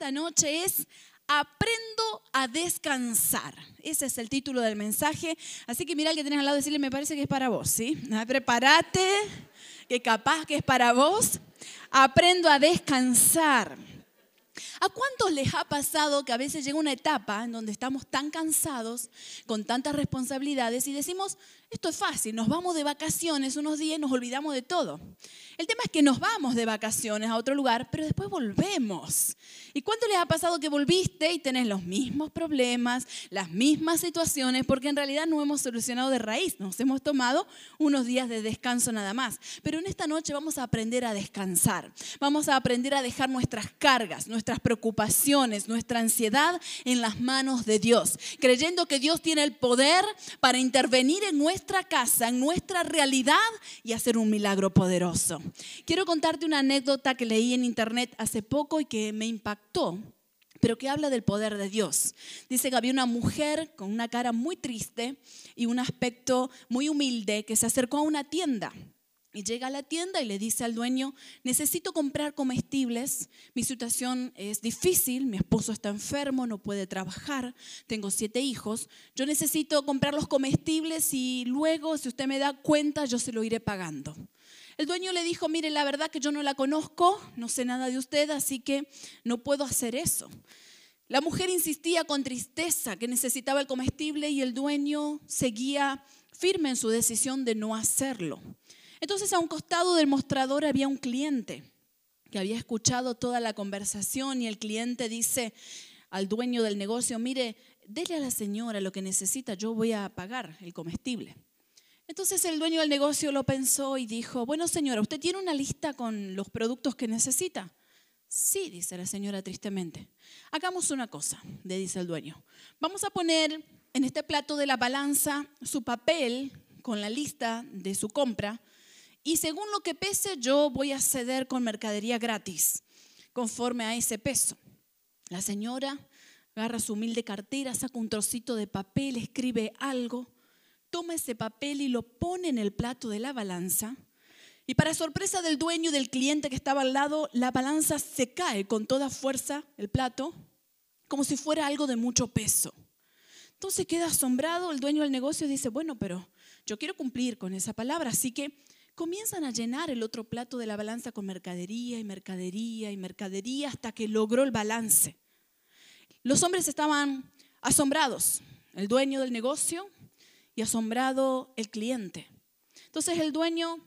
esta noche es Aprendo a descansar. Ese es el título del mensaje. Así que mira al que tienes al lado y decirle, me parece que es para vos, ¿sí? Prepárate, que capaz que es para vos. Aprendo a descansar. ¿A cuántos les ha pasado que a veces llega una etapa en donde estamos tan cansados, con tantas responsabilidades y decimos, esto es fácil, nos vamos de vacaciones unos días y nos olvidamos de todo? El tema es que nos vamos de vacaciones a otro lugar, pero después volvemos. ¿Y cuánto les ha pasado que volviste y tenés los mismos problemas, las mismas situaciones, porque en realidad no hemos solucionado de raíz, nos hemos tomado unos días de descanso nada más? Pero en esta noche vamos a aprender a descansar, vamos a aprender a dejar nuestras cargas, nuestras preocupaciones, nuestra ansiedad en las manos de Dios, creyendo que Dios tiene el poder para intervenir en nuestra casa, en nuestra realidad y hacer un milagro poderoso. Quiero contarte una anécdota que leí en internet hace poco y que me impactó pero que habla del poder de Dios. Dice que había una mujer con una cara muy triste y un aspecto muy humilde que se acercó a una tienda. Y llega a la tienda y le dice al dueño, necesito comprar comestibles, mi situación es difícil, mi esposo está enfermo, no puede trabajar, tengo siete hijos, yo necesito comprar los comestibles y luego, si usted me da cuenta, yo se lo iré pagando. El dueño le dijo, mire, la verdad que yo no la conozco, no sé nada de usted, así que no puedo hacer eso. La mujer insistía con tristeza que necesitaba el comestible y el dueño seguía firme en su decisión de no hacerlo. Entonces a un costado del mostrador había un cliente que había escuchado toda la conversación y el cliente dice al dueño del negocio, mire, dele a la señora lo que necesita, yo voy a pagar el comestible. Entonces el dueño del negocio lo pensó y dijo, bueno señora, ¿usted tiene una lista con los productos que necesita? Sí, dice la señora tristemente. Hagamos una cosa, le dice el dueño. Vamos a poner en este plato de la balanza su papel con la lista de su compra y según lo que pese yo voy a ceder con mercadería gratis, conforme a ese peso. La señora agarra su humilde cartera, saca un trocito de papel, escribe algo toma ese papel y lo pone en el plato de la balanza. Y para sorpresa del dueño y del cliente que estaba al lado, la balanza se cae con toda fuerza, el plato, como si fuera algo de mucho peso. Entonces queda asombrado el dueño del negocio y dice, bueno, pero yo quiero cumplir con esa palabra. Así que comienzan a llenar el otro plato de la balanza con mercadería y mercadería y mercadería hasta que logró el balance. Los hombres estaban asombrados. El dueño del negocio y asombrado el cliente. Entonces el dueño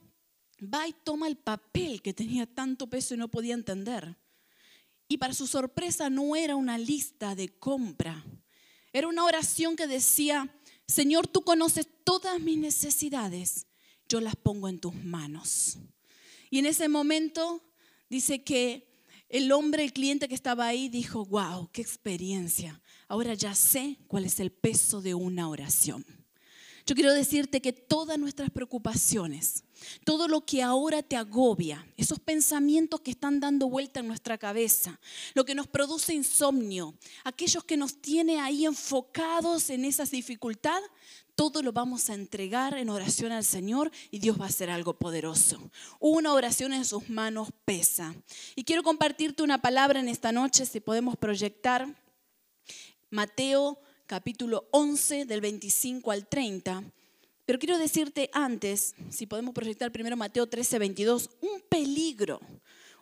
va y toma el papel que tenía tanto peso y no podía entender. Y para su sorpresa no era una lista de compra, era una oración que decía, Señor, tú conoces todas mis necesidades, yo las pongo en tus manos. Y en ese momento dice que el hombre, el cliente que estaba ahí, dijo, wow, qué experiencia. Ahora ya sé cuál es el peso de una oración. Yo quiero decirte que todas nuestras preocupaciones, todo lo que ahora te agobia, esos pensamientos que están dando vuelta en nuestra cabeza, lo que nos produce insomnio, aquellos que nos tiene ahí enfocados en esas dificultades, todo lo vamos a entregar en oración al Señor y Dios va a hacer algo poderoso. Una oración en sus manos pesa. Y quiero compartirte una palabra en esta noche, si podemos proyectar. Mateo capítulo 11 del 25 al 30. Pero quiero decirte antes, si podemos proyectar primero Mateo 13, 22, un peligro,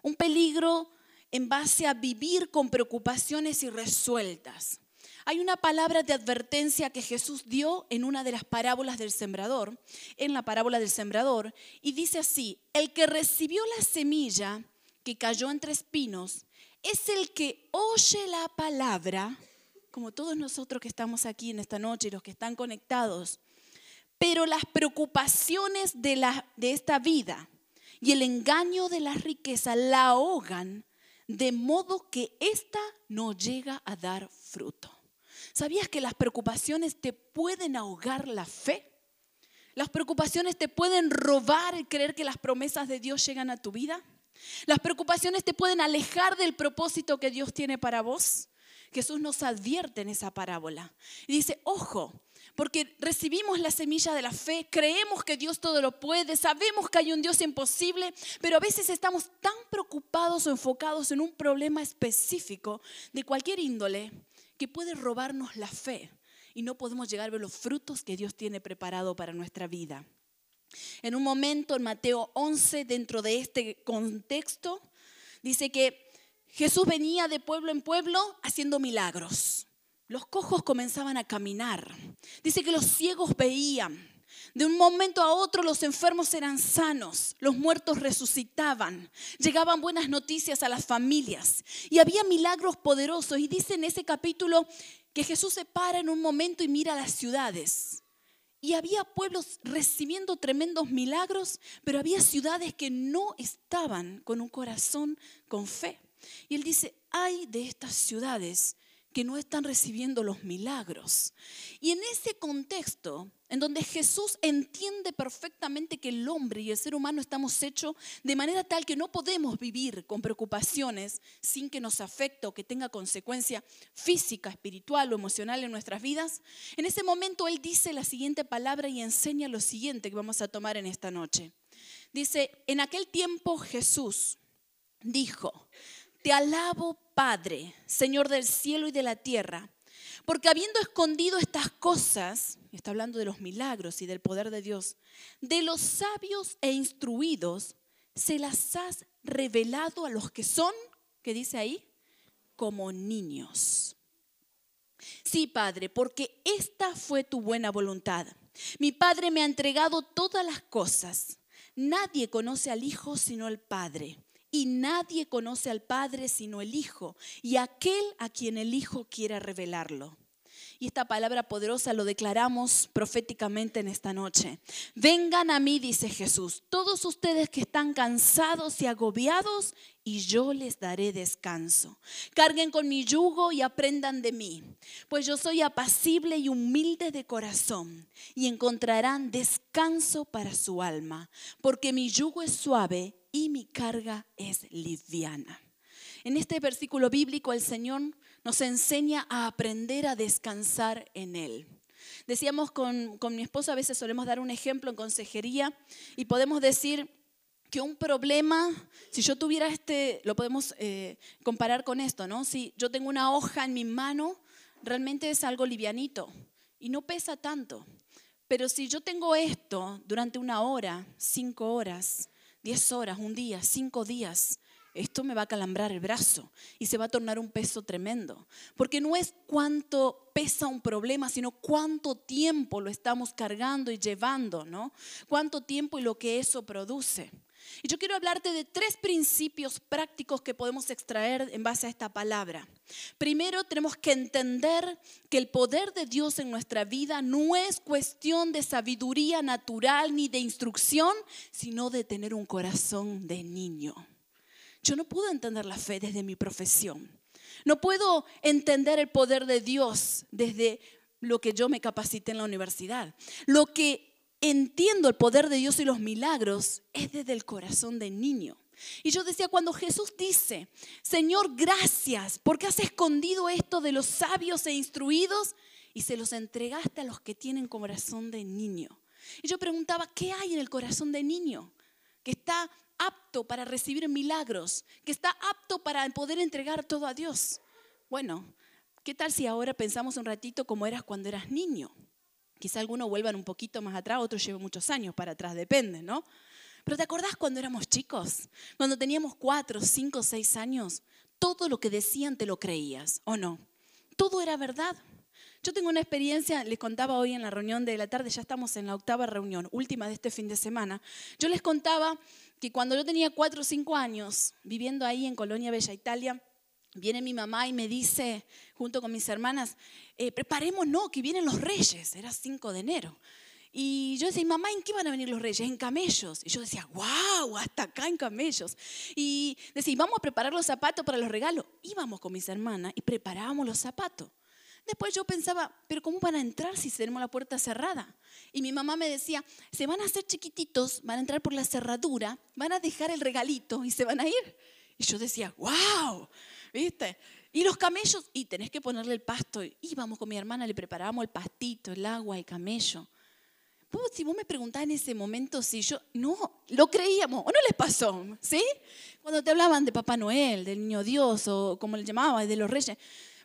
un peligro en base a vivir con preocupaciones irresueltas. Hay una palabra de advertencia que Jesús dio en una de las parábolas del sembrador, en la parábola del sembrador, y dice así, el que recibió la semilla que cayó entre espinos es el que oye la palabra como todos nosotros que estamos aquí en esta noche y los que están conectados. Pero las preocupaciones de, de esta vida y el engaño de la riqueza la ahogan de modo que ésta no llega a dar fruto. ¿Sabías que las preocupaciones te pueden ahogar la fe? Las preocupaciones te pueden robar el creer que las promesas de Dios llegan a tu vida. Las preocupaciones te pueden alejar del propósito que Dios tiene para vos. Jesús nos advierte en esa parábola. Y dice, ojo, porque recibimos la semilla de la fe, creemos que Dios todo lo puede, sabemos que hay un Dios imposible, pero a veces estamos tan preocupados o enfocados en un problema específico de cualquier índole que puede robarnos la fe y no podemos llegar a ver los frutos que Dios tiene preparado para nuestra vida. En un momento en Mateo 11, dentro de este contexto, dice que Jesús venía de pueblo en pueblo haciendo milagros. Los cojos comenzaban a caminar. Dice que los ciegos veían. De un momento a otro los enfermos eran sanos, los muertos resucitaban, llegaban buenas noticias a las familias y había milagros poderosos. Y dice en ese capítulo que Jesús se para en un momento y mira las ciudades. Y había pueblos recibiendo tremendos milagros, pero había ciudades que no estaban con un corazón con fe. Y él dice, hay de estas ciudades que no están recibiendo los milagros. Y en ese contexto, en donde Jesús entiende perfectamente que el hombre y el ser humano estamos hechos de manera tal que no podemos vivir con preocupaciones sin que nos afecte o que tenga consecuencia física, espiritual o emocional en nuestras vidas, en ese momento Él dice la siguiente palabra y enseña lo siguiente que vamos a tomar en esta noche. Dice, en aquel tiempo Jesús dijo, te alabo, Padre, Señor del cielo y de la tierra, porque habiendo escondido estas cosas, está hablando de los milagros y del poder de Dios, de los sabios e instruidos, se las has revelado a los que son, ¿qué dice ahí? Como niños. Sí, Padre, porque esta fue tu buena voluntad. Mi Padre me ha entregado todas las cosas. Nadie conoce al Hijo sino el Padre y nadie conoce al Padre sino el Hijo y aquel a quien el Hijo quiera revelarlo. Y esta palabra poderosa lo declaramos proféticamente en esta noche. Vengan a mí, dice Jesús, todos ustedes que están cansados y agobiados, y yo les daré descanso. Carguen con mi yugo y aprendan de mí, pues yo soy apacible y humilde de corazón, y encontrarán descanso para su alma, porque mi yugo es suave y mi carga es liviana. En este versículo bíblico el Señor nos enseña a aprender a descansar en Él. Decíamos con, mi esposa, a veces solemos dar un ejemplo en consejería y podemos decir que un problema, si yo tuviera este, lo podemos eh, comparar con esto, ¿no? Si yo tengo una hoja en mi mano, realmente es algo livianito y no pesa tanto. Pero si yo tengo esto durante una hora, cinco horas, diez horas, un día, cinco días, esto me va a calambrar el brazo y se va a tornar un peso tremendo. Porque no es cuánto pesa un problema, sino cuánto tiempo lo estamos cargando y llevando, ¿no? Cuánto tiempo y lo que eso produce. Y yo quiero hablarte de tres principios prácticos que podemos extraer en base a esta palabra. Primero, tenemos que entender que el poder de Dios en nuestra vida no es cuestión de sabiduría natural ni de instrucción, sino de tener un corazón de niño. Yo no puedo entender la fe desde mi profesión. No puedo entender el poder de Dios desde lo que yo me capacité en la universidad. Lo que entiendo el poder de Dios y los milagros es desde el corazón de niño. Y yo decía, cuando Jesús dice, Señor, gracias porque has escondido esto de los sabios e instruidos y se los entregaste a los que tienen corazón de niño. Y yo preguntaba, ¿qué hay en el corazón de niño? Que está apto para recibir milagros, que está apto para poder entregar todo a Dios. Bueno, ¿qué tal si ahora pensamos un ratito como eras cuando eras niño? Quizá algunos vuelvan un poquito más atrás, otros lleven muchos años para atrás, depende, ¿no? Pero ¿te acordás cuando éramos chicos? Cuando teníamos cuatro, cinco, seis años, todo lo que decían te lo creías, ¿o no? Todo era verdad. Yo tengo una experiencia, les contaba hoy en la reunión de la tarde, ya estamos en la octava reunión, última de este fin de semana. Yo les contaba que cuando yo tenía cuatro o cinco años, viviendo ahí en Colonia Bella Italia, viene mi mamá y me dice, junto con mis hermanas, eh, no, que vienen los reyes, era 5 de enero. Y yo decía, mamá, ¿en qué van a venir los reyes? En camellos. Y yo decía, wow, hasta acá en camellos. Y decía, vamos a preparar los zapatos para los regalos. Íbamos con mis hermanas y preparábamos los zapatos. Después yo pensaba, pero ¿cómo van a entrar si tenemos la puerta cerrada? Y mi mamá me decía, se van a hacer chiquititos, van a entrar por la cerradura, van a dejar el regalito y se van a ir. Y yo decía, wow, ¿viste? Y los camellos, y tenés que ponerle el pasto. Íbamos con mi hermana, le preparábamos el pastito, el agua, el camello. si vos me preguntás en ese momento si yo, no, lo creíamos, ¿o no les pasó? ¿Sí? Cuando te hablaban de Papá Noel, del Niño Dios, o como le llamaba, de los reyes.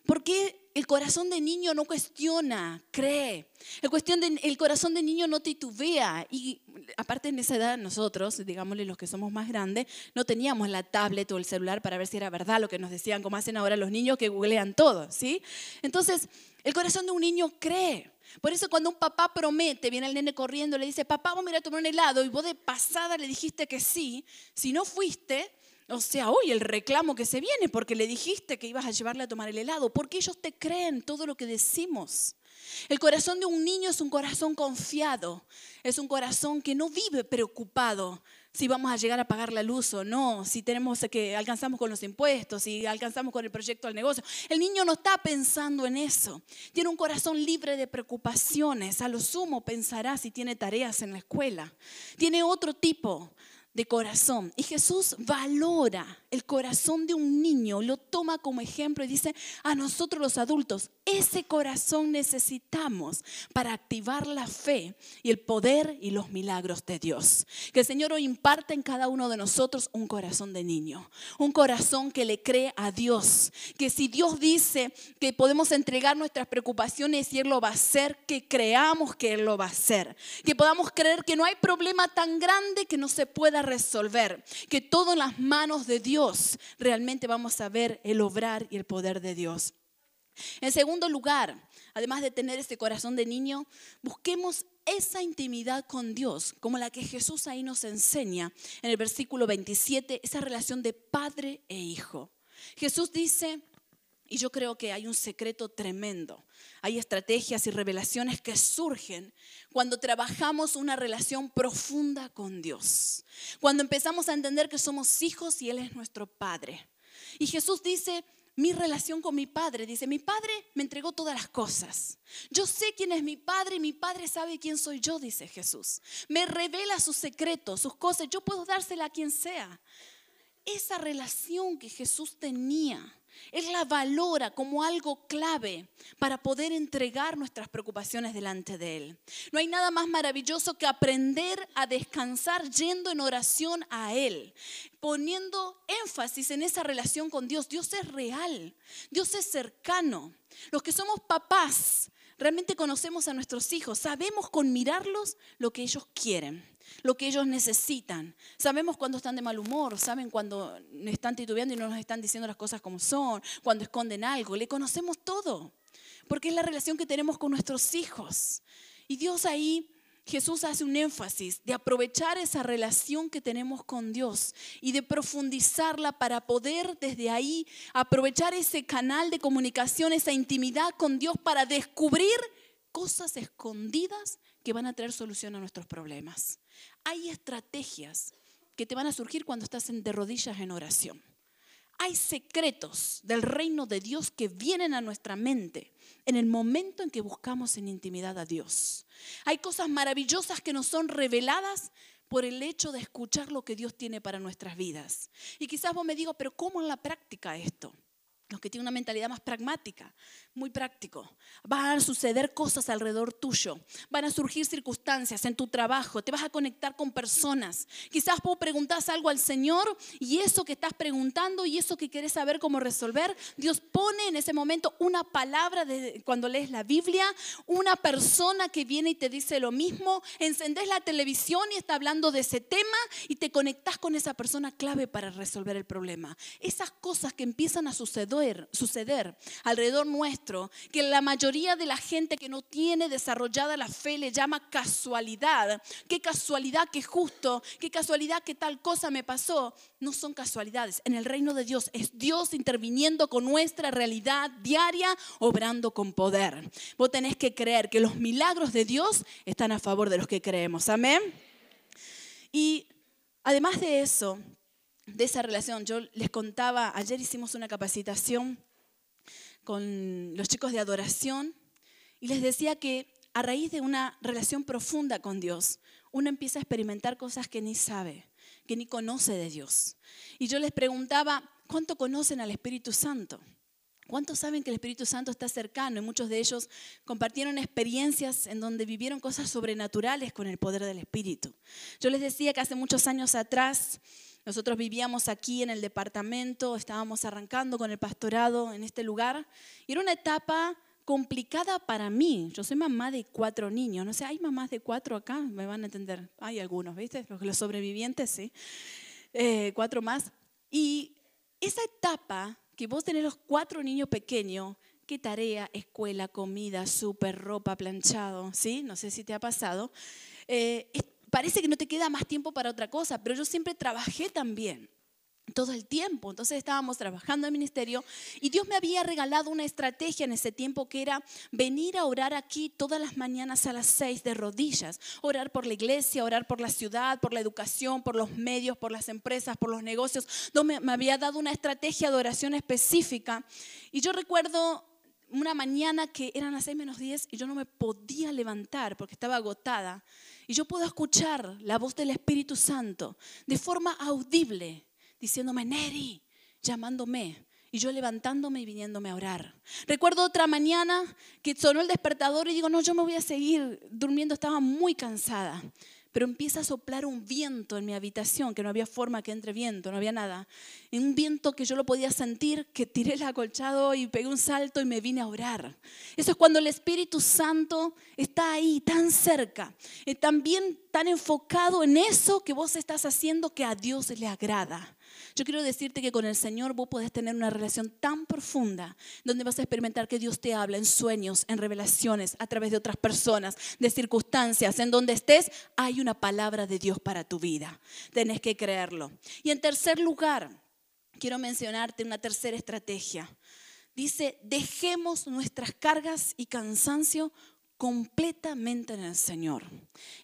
¿Por qué el corazón de niño no cuestiona, cree. El, corazón de niño no titubea. Y aparte en esa edad nosotros, digámosle los que somos más grandes, no teníamos la tablet o el celular para ver si era verdad lo que nos decían, como hacen ahora los niños que googlean todo, ¿sí? Entonces, el corazón de un niño cree. Por eso cuando un papá promete, viene el nene corriendo, le dice, papá, vamos a ir a tomar un helado, y vos de pasada le dijiste que sí, si no fuiste, o sea, hoy el reclamo que se viene porque le dijiste que ibas a llevarle a tomar el helado, porque ellos te creen todo lo que decimos. El corazón de un niño es un corazón confiado, es un corazón que no vive preocupado si vamos a llegar a pagar la luz o no, si tenemos que alcanzamos con los impuestos, si alcanzamos con el proyecto del negocio. El niño no está pensando en eso. Tiene un corazón libre de preocupaciones. A lo sumo pensará si tiene tareas en la escuela. Tiene otro tipo de corazón. Y Jesús valora el corazón de un niño, lo toma como ejemplo y dice, a nosotros los adultos, ese corazón necesitamos para activar la fe y el poder y los milagros de Dios. Que el Señor hoy imparte en cada uno de nosotros un corazón de niño, un corazón que le cree a Dios, que si Dios dice que podemos entregar nuestras preocupaciones y Él lo va a hacer, que creamos que Él lo va a hacer, que podamos creer que no hay problema tan grande que no se pueda resolver, que todo en las manos de Realmente vamos a ver el obrar y el poder de Dios. En segundo lugar, además de tener este corazón de niño, busquemos esa intimidad con Dios, como la que Jesús ahí nos enseña en el versículo 27, esa relación de padre e hijo. Jesús dice, y yo creo que hay un secreto tremendo, hay estrategias y revelaciones que surgen cuando trabajamos una relación profunda con Dios, cuando empezamos a entender que somos hijos y Él es nuestro Padre. Y Jesús dice, mi relación con mi padre. Dice, mi padre me entregó todas las cosas. Yo sé quién es mi padre y mi padre sabe quién soy yo, dice Jesús. Me revela sus secretos, sus cosas. Yo puedo dársela a quien sea. Esa relación que Jesús tenía él la valora como algo clave para poder entregar nuestras preocupaciones delante de Él. No hay nada más maravilloso que aprender a descansar yendo en oración a Él, poniendo énfasis en esa relación con Dios. Dios es real, Dios es cercano. Los que somos papás realmente conocemos a nuestros hijos, sabemos con mirarlos lo que ellos quieren lo que ellos necesitan. Sabemos cuando están de mal humor, saben cuando están titubeando y no nos están diciendo las cosas como son, cuando esconden algo. Le conocemos todo, porque es la relación que tenemos con nuestros hijos. Y Dios ahí, Jesús hace un énfasis de aprovechar esa relación que tenemos con Dios y de profundizarla para poder desde ahí aprovechar ese canal de comunicación, esa intimidad con Dios para descubrir cosas escondidas que van a traer solución a nuestros problemas. Hay estrategias que te van a surgir cuando estás de rodillas en oración. Hay secretos del reino de Dios que vienen a nuestra mente en el momento en que buscamos en intimidad a Dios. Hay cosas maravillosas que nos son reveladas por el hecho de escuchar lo que Dios tiene para nuestras vidas. Y quizás vos me digas, pero ¿cómo en la práctica esto? Los que tienen una mentalidad más pragmática, muy práctico. Van a suceder cosas alrededor tuyo. Van a surgir circunstancias en tu trabajo. Te vas a conectar con personas. Quizás vos preguntás algo al Señor y eso que estás preguntando y eso que querés saber cómo resolver, Dios pone en ese momento una palabra de, cuando lees la Biblia, una persona que viene y te dice lo mismo. Encendés la televisión y está hablando de ese tema y te conectás con esa persona clave para resolver el problema. Esas cosas que empiezan a suceder suceder, alrededor nuestro, que la mayoría de la gente que no tiene desarrollada la fe le llama casualidad. Qué casualidad que justo, qué casualidad que tal cosa me pasó. No son casualidades. En el reino de Dios es Dios interviniendo con nuestra realidad diaria, obrando con poder. Vos tenés que creer que los milagros de Dios están a favor de los que creemos. Amén. Y además de eso, de esa relación. Yo les contaba, ayer hicimos una capacitación con los chicos de adoración y les decía que a raíz de una relación profunda con Dios, uno empieza a experimentar cosas que ni sabe, que ni conoce de Dios. Y yo les preguntaba, ¿cuánto conocen al Espíritu Santo? ¿Cuántos saben que el Espíritu Santo está cercano? Y muchos de ellos compartieron experiencias en donde vivieron cosas sobrenaturales con el poder del Espíritu. Yo les decía que hace muchos años atrás nosotros vivíamos aquí en el departamento, estábamos arrancando con el pastorado en este lugar y era una etapa complicada para mí. Yo soy mamá de cuatro niños. No sé, ¿hay mamás de cuatro acá? Me van a entender. Hay algunos, ¿viste? Los, sobrevivientes, sí. Eh, cuatro más. Y esa etapa que vos tenés los cuatro niños pequeños, qué tarea, escuela, comida, súper, ropa, planchado, ¿sí? No sé si te ha pasado. Eh, parece que no te queda más tiempo para otra cosa, pero yo siempre trabajé también todo el tiempo. Entonces estábamos trabajando en ministerio y Dios me había regalado una estrategia en ese tiempo que era venir a orar aquí todas las mañanas a las seis de rodillas, orar por la iglesia, orar por la ciudad, por la educación, por los medios, por las empresas, por los negocios. Dios me había dado una estrategia de oración específica y yo recuerdo una mañana que eran las seis menos diez y yo no me podía levantar porque estaba agotada. Y yo puedo escuchar la voz del Espíritu Santo de forma audible diciéndome, Neri, llamándome. Y yo levantándome y viniéndome a orar. Recuerdo otra mañana que sonó el despertador y digo, no, yo me voy a seguir durmiendo, estaba muy cansada. Pero empieza a soplar un viento en mi habitación, que no había forma que entre viento, no había nada. un viento que yo lo podía sentir, que tiré el acolchado y pegué un salto y me vine a orar. Eso es cuando el Espíritu Santo está ahí, tan cerca, también tan enfocado en eso que vos estás haciendo que a Dios le agrada. Yo quiero decirte que con el Señor vos podés tener una relación tan profunda donde vas a experimentar que Dios te habla en sueños, en revelaciones, a través de otras personas, de circunstancias. En donde estés, hay una palabra de Dios para tu vida. Tenés que creerlo. Y en tercer lugar, quiero mencionarte una tercera estrategia. Dice, dejemos nuestras cargas y cansancio completamente en el Señor.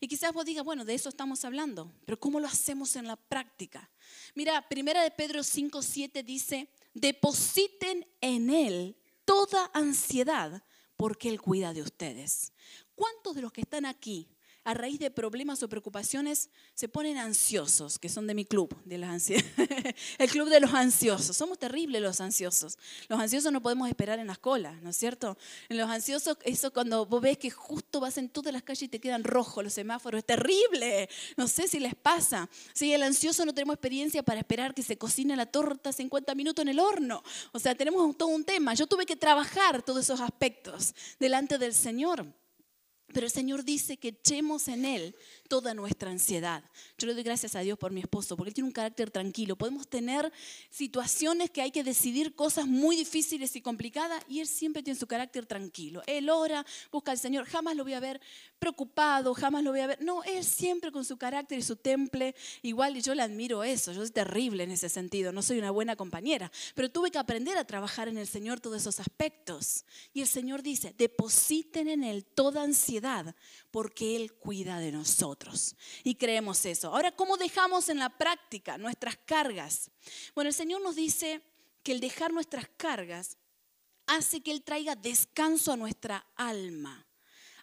Y quizás vos digas, bueno, de eso estamos hablando, pero ¿cómo lo hacemos en la práctica? Mira, primera de Pedro 5, 7 dice, depositen en Él toda ansiedad porque Él cuida de ustedes. ¿Cuántos de los que están aquí a raíz de problemas o preocupaciones se ponen ansiosos, que son de mi club, de el club de los ansiosos. Somos terribles los ansiosos. Los ansiosos no podemos esperar en las colas, ¿no es cierto? En los ansiosos, eso cuando vos ves que justo vas en todas las calles y te quedan rojos los semáforos, es terrible. No sé si les pasa. Si el ansioso no tenemos experiencia para esperar que se cocine la torta 50 minutos en el horno. O sea, tenemos todo un tema. Yo tuve que trabajar todos esos aspectos delante del Señor. Pero el Señor dice que echemos en Él toda nuestra ansiedad. Yo le doy gracias a Dios por mi esposo, porque él tiene un carácter tranquilo. Podemos tener situaciones que hay que decidir cosas muy difíciles y complicadas, y él siempre tiene su carácter tranquilo. Él ora, busca al Señor, jamás lo voy a ver preocupado, jamás lo voy a ver. No, él siempre con su carácter y su temple, igual y yo le admiro eso. Yo soy terrible en ese sentido, no soy una buena compañera, pero tuve que aprender a trabajar en el Señor todos esos aspectos. Y el Señor dice, depositen en Él toda ansiedad, porque Él cuida de nosotros. Y creemos eso. Ahora, ¿cómo dejamos en la práctica nuestras cargas? Bueno, el Señor nos dice que el dejar nuestras cargas hace que Él traiga descanso a nuestra alma.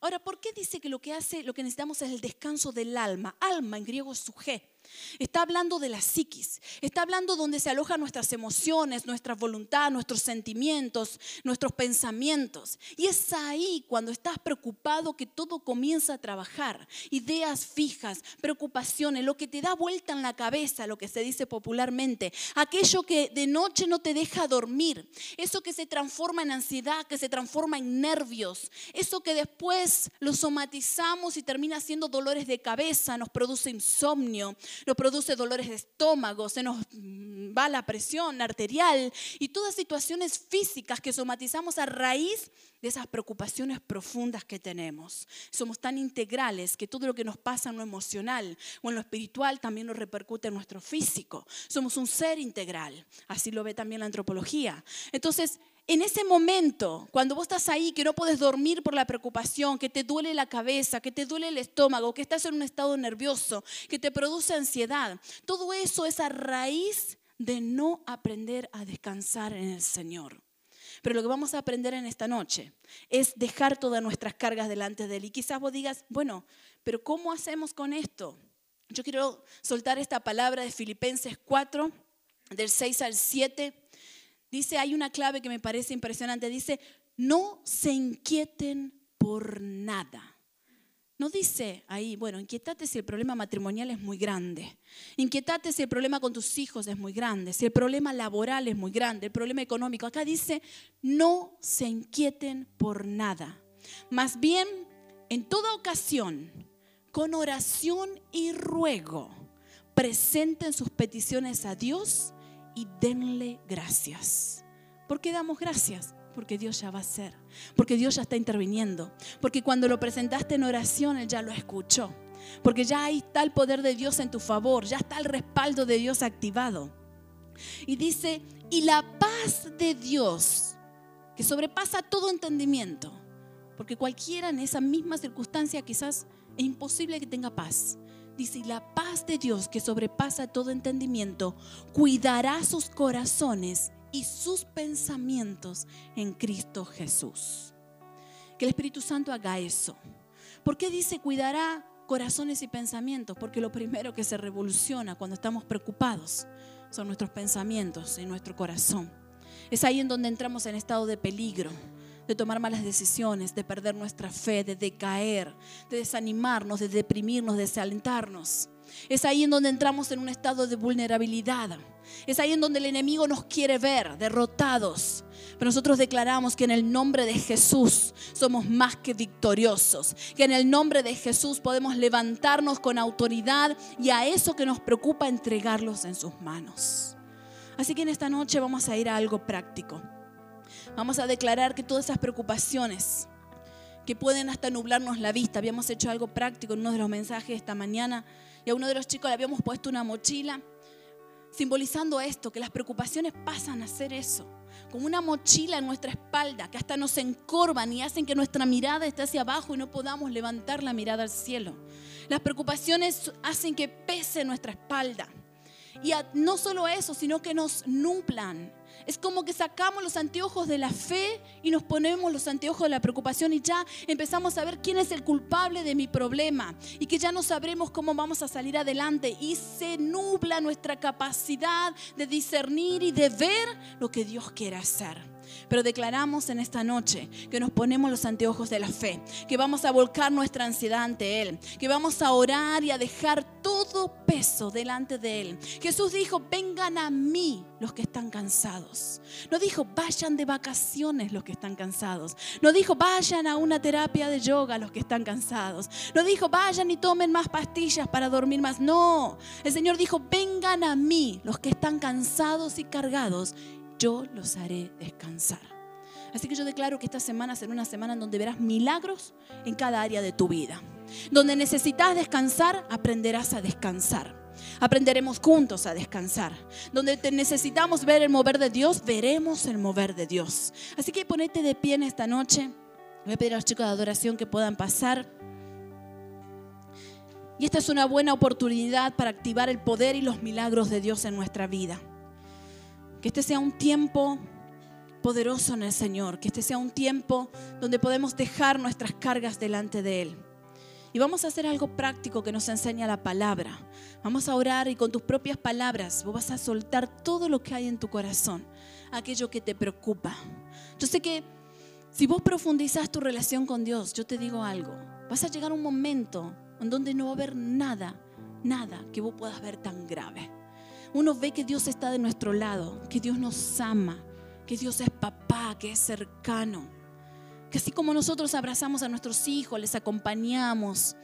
Ahora, ¿por qué dice que lo que hace, lo que necesitamos es el descanso del alma? Alma en griego es suje. Está hablando de la psiquis, está hablando donde se alojan nuestras emociones, nuestra voluntad, nuestros sentimientos, nuestros pensamientos. Y es ahí cuando estás preocupado que todo comienza a trabajar. Ideas fijas, preocupaciones, lo que te da vuelta en la cabeza, lo que se dice popularmente, aquello que de noche no te deja dormir, eso que se transforma en ansiedad, que se transforma en nervios, eso que después lo somatizamos y termina siendo dolores de cabeza, nos produce insomnio, nos produce dolores de estómago, se nos va la presión arterial y todas situaciones físicas que somatizamos a raíz de esas preocupaciones profundas que tenemos. Somos tan integrales que todo lo que nos pasa en lo emocional o en lo espiritual también nos repercute en nuestro físico. Somos un ser integral, así lo ve también la antropología. Entonces, en ese momento, cuando vos estás ahí, que no puedes dormir por la preocupación, que te duele la cabeza, que te duele el estómago, que estás en un estado nervioso, que te produce ansiedad, todo eso es a raíz de no aprender a descansar en el Señor. Pero lo que vamos a aprender en esta noche es dejar todas nuestras cargas delante de Él. Y quizás vos digas, bueno, pero ¿cómo hacemos con esto? Yo quiero soltar esta palabra de Filipenses 4, del 6 al 7 Dice, hay una clave que me parece impresionante. Dice, no se inquieten por nada. No dice ahí, bueno, inquietate si el problema matrimonial es muy grande. Inquietate si el problema con tus hijos es muy grande, si el problema laboral es muy grande, el problema económico. Acá dice, no se inquieten por nada. Más bien, en toda ocasión, con oración y ruego, presenten sus peticiones a Dios y denle gracias. ¿Por qué damos gracias? Porque Dios ya va a hacer, porque Dios ya está interviniendo, porque cuando lo presentaste en oración, Él ya lo escuchó, porque ya ahí está el poder de Dios en tu favor, ya está el respaldo de Dios activado. Y dice, y la paz de Dios, que sobrepasa todo entendimiento, porque cualquiera en esa misma circunstancia quizás es imposible que tenga paz. Dice, la paz de Dios que sobrepasa todo entendimiento, cuidará sus corazones y sus pensamientos en Cristo Jesús. Que el Espíritu Santo haga eso. ¿Por qué dice cuidará corazones y pensamientos? Porque lo primero que se revoluciona cuando estamos preocupados son nuestros pensamientos y nuestro corazón. Es ahí en donde entramos en estado de peligro, de tomar malas decisiones, de perder nuestra fe, de decaer, de desanimarnos, de deprimirnos, de desalentarnos. Es ahí en donde entramos en un estado de vulnerabilidad. Es ahí en donde el enemigo nos quiere ver derrotados. Pero nosotros declaramos que en el nombre de Jesús somos más que victoriosos. Que en el nombre de Jesús podemos levantarnos con autoridad y a eso que nos preocupa entregarlos en sus manos. Así que en esta noche vamos a ir a algo práctico. Vamos a declarar que todas esas preocupaciones que pueden hasta nublarnos la vista, habíamos hecho algo práctico en uno de los mensajes esta mañana y a uno de los chicos le habíamos puesto una mochila simbolizando esto, que las preocupaciones pasan a ser eso, como una mochila en nuestra espalda, que hasta nos encorvan y hacen que nuestra mirada esté hacia abajo y no podamos levantar la mirada al cielo. Las preocupaciones hacen que pese nuestra espalda. Y no solo eso, sino que nos nublan es como que sacamos los anteojos de la fe y nos ponemos los anteojos de la preocupación y ya empezamos a ver quién es el culpable de mi problema y que ya no sabremos cómo vamos a salir adelante y se nubla nuestra capacidad de discernir y de ver lo que Dios quiere hacer. Pero declaramos en esta noche que nos ponemos los anteojos de la fe, que vamos a volcar nuestra ansiedad ante Él, que vamos a orar y a dejar todo peso delante de Él. Jesús dijo, vengan a mí los que están cansados. No dijo, vayan de vacaciones los que están cansados. No dijo, vayan a una terapia de yoga los que están cansados. No dijo, vayan y tomen más pastillas para dormir más. No, el Señor dijo, vengan a mí los que están cansados y cargados yo los haré descansar. Así que yo declaro que esta semana será una semana en donde verás milagros en cada área de tu vida. Donde necesitas descansar, aprenderás a descansar. Aprenderemos juntos a descansar. Donde te necesitamos ver el mover de Dios, veremos el mover de Dios. Así que ponete de pie en esta noche. Voy a pedir a los chicos de adoración que puedan pasar. Y esta es una buena oportunidad para activar el poder y los milagros de Dios en nuestra vida. Que este sea un tiempo poderoso en el Señor, que este sea un tiempo donde podemos dejar nuestras cargas delante de Él. Y vamos a hacer algo práctico que nos enseña la palabra. Vamos a orar y con tus propias palabras vos vas a soltar todo lo que hay en tu corazón, aquello que te preocupa. Yo sé que si vos profundizas tu relación con Dios, yo te digo algo, vas a llegar a un momento en donde no va a haber nada, nada que vos puedas ver tan grave uno ve que Dios está de nuestro lado, que Dios nos ama, que Dios es papá, que es cercano. Que así como nosotros abrazamos a nuestros hijos, les acompañamos,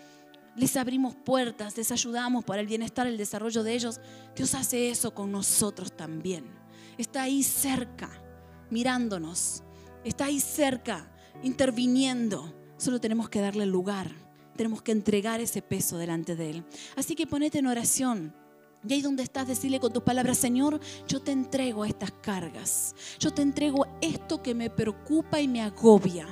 les abrimos puertas, les ayudamos para el bienestar, el desarrollo de ellos, Dios hace eso con nosotros también. Está ahí cerca, mirándonos. Está ahí cerca, interviniendo. Solo tenemos que darle lugar. Tenemos que entregar ese peso delante de Él. Así que ponete en oración. Y ahí donde estás, decirle con tus palabras, Señor, yo te entrego estas cargas. Yo te entrego esto que me preocupa y me agobia.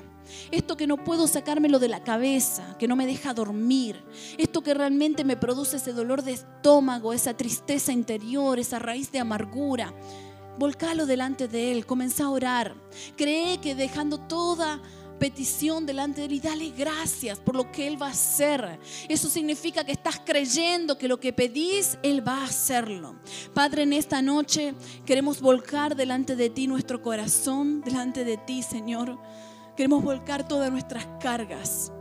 Esto que no puedo sacármelo de la cabeza, que no me deja dormir. Esto que realmente me produce ese dolor de estómago, esa tristeza interior, esa raíz de amargura. Volcalo delante de Él, comienza a orar. Cree que dejando toda petición delante de Él y dale gracias por lo que Él va a hacer. Eso significa que estás creyendo que lo que pedís, Él va a hacerlo. Padre, en esta noche queremos volcar delante de ti nuestro corazón, delante de ti, Señor. Queremos volcar todas nuestras cargas,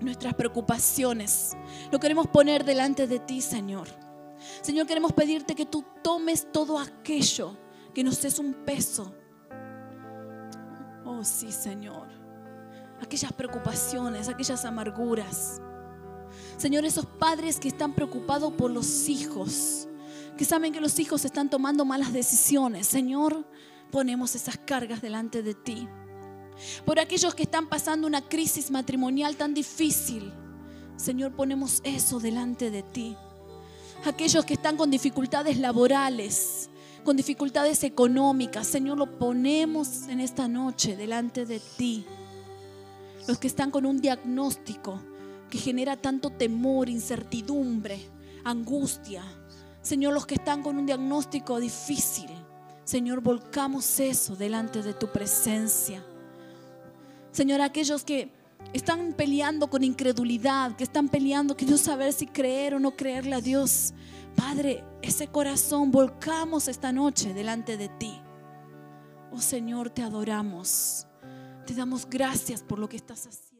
nuestras preocupaciones. Lo queremos poner delante de ti, Señor. Señor, queremos pedirte que tú tomes todo aquello que nos es un peso. Oh, sí, Señor. Aquellas preocupaciones, aquellas amarguras. Señor, esos padres que están preocupados por los hijos, que saben que los hijos están tomando malas decisiones. Señor, ponemos esas cargas delante de ti. Por aquellos que están pasando una crisis matrimonial tan difícil. Señor, ponemos eso delante de ti. Aquellos que están con dificultades laborales, con dificultades económicas, Señor, lo ponemos en esta noche delante de ti. Los que están con un diagnóstico que genera tanto temor, incertidumbre, angustia. Señor, los que están con un diagnóstico difícil. Señor, volcamos eso delante de tu presencia. Señor, aquellos que están peleando con incredulidad, que están peleando que no saber si creer o no creerle a Dios. Padre, ese corazón volcamos esta noche delante de ti. Oh Señor, te adoramos. Te damos gracias por lo que estás haciendo.